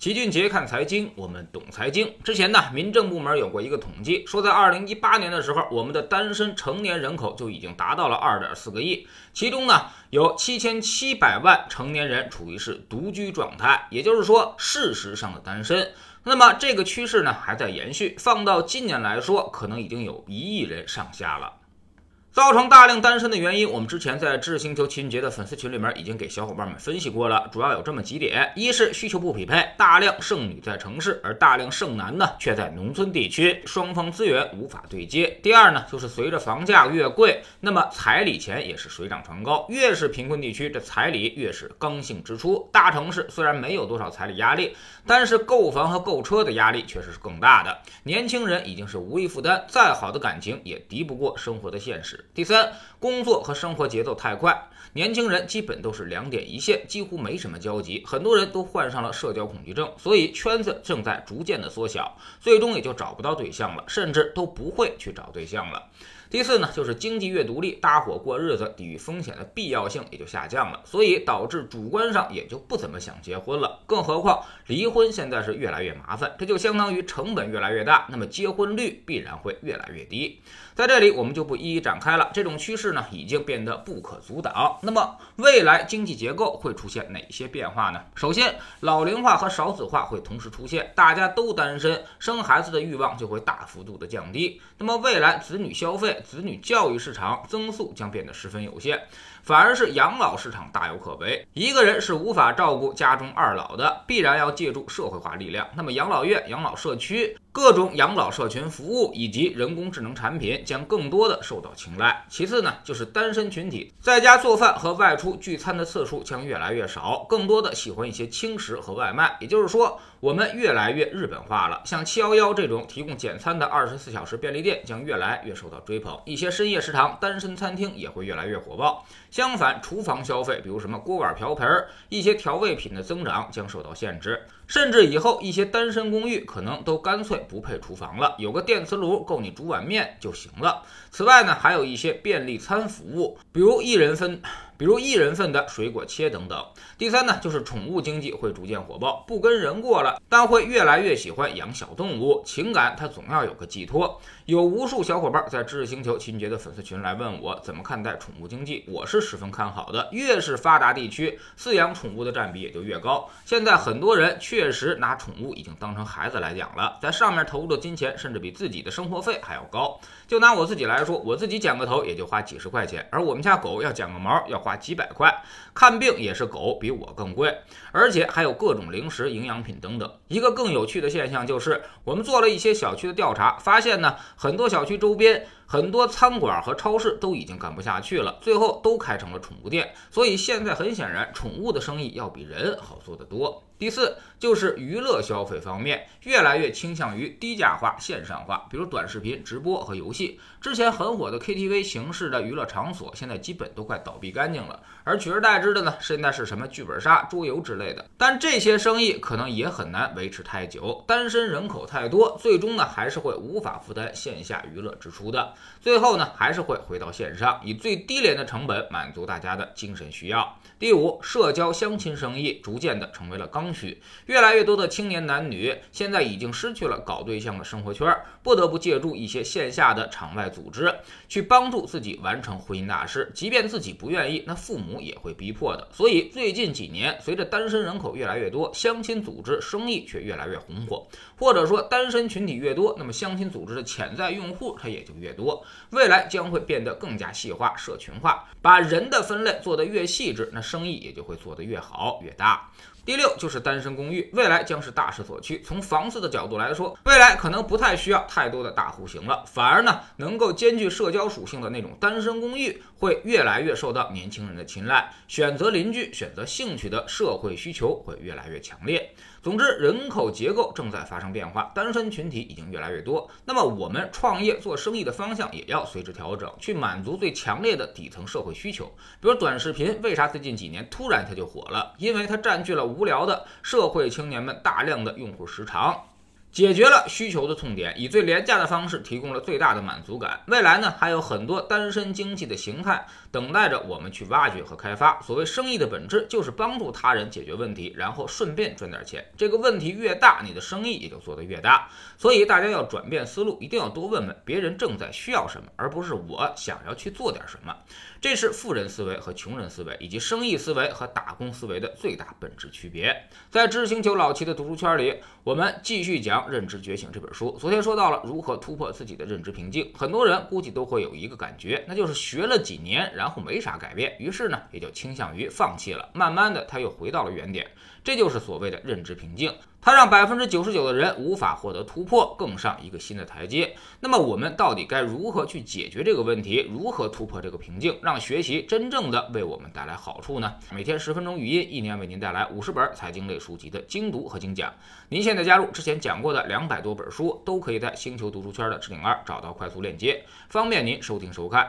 齐俊杰看财经，我们懂财经。之前呢，民政部门有过一个统计，说在二零一八年的时候，我们的单身成年人口就已经达到了二点四个亿，其中呢，有七千七百万成年人处于是独居状态，也就是说，事实上的单身。那么这个趋势呢，还在延续，放到今年来说，可能已经有一亿人上下了。造成大量单身的原因，我们之前在智星球秦杰的粉丝群里面已经给小伙伴们分析过了，主要有这么几点：一是需求不匹配，大量剩女在城市，而大量剩男呢却在农村地区，双方资源无法对接；第二呢，就是随着房价越贵，那么彩礼钱也是水涨船高，越是贫困地区，这彩礼越是刚性支出。大城市虽然没有多少彩礼压力，但是购房和购车的压力确实是更大的。年轻人已经是无力负担，再好的感情也敌不过生活的现实。第三，工作和生活节奏太快，年轻人基本都是两点一线，几乎没什么交集，很多人都患上了社交恐惧症，所以圈子正在逐渐的缩小，最终也就找不到对象了，甚至都不会去找对象了。第四呢，就是经济越独立，搭伙过日子抵御风险的必要性也就下降了，所以导致主观上也就不怎么想结婚了。更何况离婚现在是越来越麻烦，这就相当于成本越来越大，那么结婚率必然会越来越低。在这里我们就不一一展开了，这种趋势呢已经变得不可阻挡。那么未来经济结构会出现哪些变化呢？首先，老龄化和少子化会同时出现，大家都单身，生孩子的欲望就会大幅度的降低。那么未来子女消费。子女教育市场增速将变得十分有限，反而是养老市场大有可为。一个人是无法照顾家中二老的，必然要借助社会化力量。那么养老院、养老社区。各种养老社群服务以及人工智能产品将更多的受到青睐。其次呢，就是单身群体在家做饭和外出聚餐的次数将越来越少，更多的喜欢一些轻食和外卖。也就是说，我们越来越日本化了。像七幺幺这种提供简餐的二十四小时便利店将越来越受到追捧，一些深夜食堂、单身餐厅也会越来越火爆。相反，厨房消费，比如什么锅碗瓢盆、一些调味品的增长将受到限制。甚至以后一些单身公寓可能都干脆不配厨房了，有个电磁炉够你煮碗面就行了。此外呢，还有一些便利餐服务，比如一人分。比如一人份的水果切等等。第三呢，就是宠物经济会逐渐火爆，不跟人过了，但会越来越喜欢养小动物，情感它总要有个寄托。有无数小伙伴在知识星球秦杰的粉丝群来问我怎么看待宠物经济，我是十分看好的。越是发达地区，饲养宠物的占比也就越高。现在很多人确实拿宠物已经当成孩子来养了，在上面投入的金钱甚至比自己的生活费还要高。就拿我自己来说，我自己剪个头也就花几十块钱，而我们家狗要剪个毛要花。花几百块看病也是狗比我更贵，而且还有各种零食、营养品等等。一个更有趣的现象就是，我们做了一些小区的调查，发现呢，很多小区周边很多餐馆和超市都已经干不下去了，最后都开成了宠物店。所以现在很显然，宠物的生意要比人好做得多。第四就是娱乐消费方面，越来越倾向于低价化、线上化，比如短视频、直播和游戏。之前很火的 KTV 形式的娱乐场所，现在基本都快倒闭干净了。而取而代之的呢，现在是什么剧本杀、桌游之类的。但这些生意可能也很难维持太久，单身人口太多，最终呢还是会无法负担线下娱乐支出的。最后呢，还是会回到线上，以最低廉的成本满足大家的精神需要。第五，社交相亲生意逐渐的成为了刚需。越来越多的青年男女现在已经失去了搞对象的生活圈，不得不借助一些线下的场外组织去帮助自己完成婚姻大事。即便自己不愿意，那父母也会逼迫的。所以最近几年，随着单身人口越来越多，相亲组织生意却越来越红火。或者说，单身群体越多，那么相亲组织的潜在用户它也就越多。未来将会变得更加细化、社群化，把人的分类做得越细致，那生意也就会做得越好、越大。第六就是单身公寓，未来将是大势所趋。从房子的角度来说，未来可能不太需要太多的大户型了，反而呢，能够兼具社交属性的那种单身公寓会越来越受到年轻人的青睐。选择邻居、选择兴趣的社会需求会越来越强烈。总之，人口结构正在发生变化，单身群体已经越来越多。那么，我们创业做生意的方向也要随之调整，去满足最强烈的底层社会需求。比如短视频，为啥最近几年突然它就火了？因为它占据了无聊的社会青年们大量的用户时长。解决了需求的痛点，以最廉价的方式提供了最大的满足感。未来呢，还有很多单身经济的形态等待着我们去挖掘和开发。所谓生意的本质就是帮助他人解决问题，然后顺便赚点钱。这个问题越大，你的生意也就做得越大。所以大家要转变思路，一定要多问问别人正在需要什么，而不是我想要去做点什么。这是富人思维和穷人思维，以及生意思维和打工思维的最大本质区别。在知识星球老齐的读书圈里，我们继续讲。《认知觉醒》这本书，昨天说到了如何突破自己的认知瓶颈。很多人估计都会有一个感觉，那就是学了几年，然后没啥改变，于是呢，也就倾向于放弃了。慢慢的，他又回到了原点，这就是所谓的认知瓶颈。它让百分之九十九的人无法获得突破，更上一个新的台阶。那么我们到底该如何去解决这个问题？如何突破这个瓶颈，让学习真正的为我们带来好处呢？每天十分钟语音，一年为您带来五十本财经类书籍的精读和精讲。您现在加入之前讲过的两百多本书，都可以在星球读书圈的置顶二找到快速链接，方便您收听收看。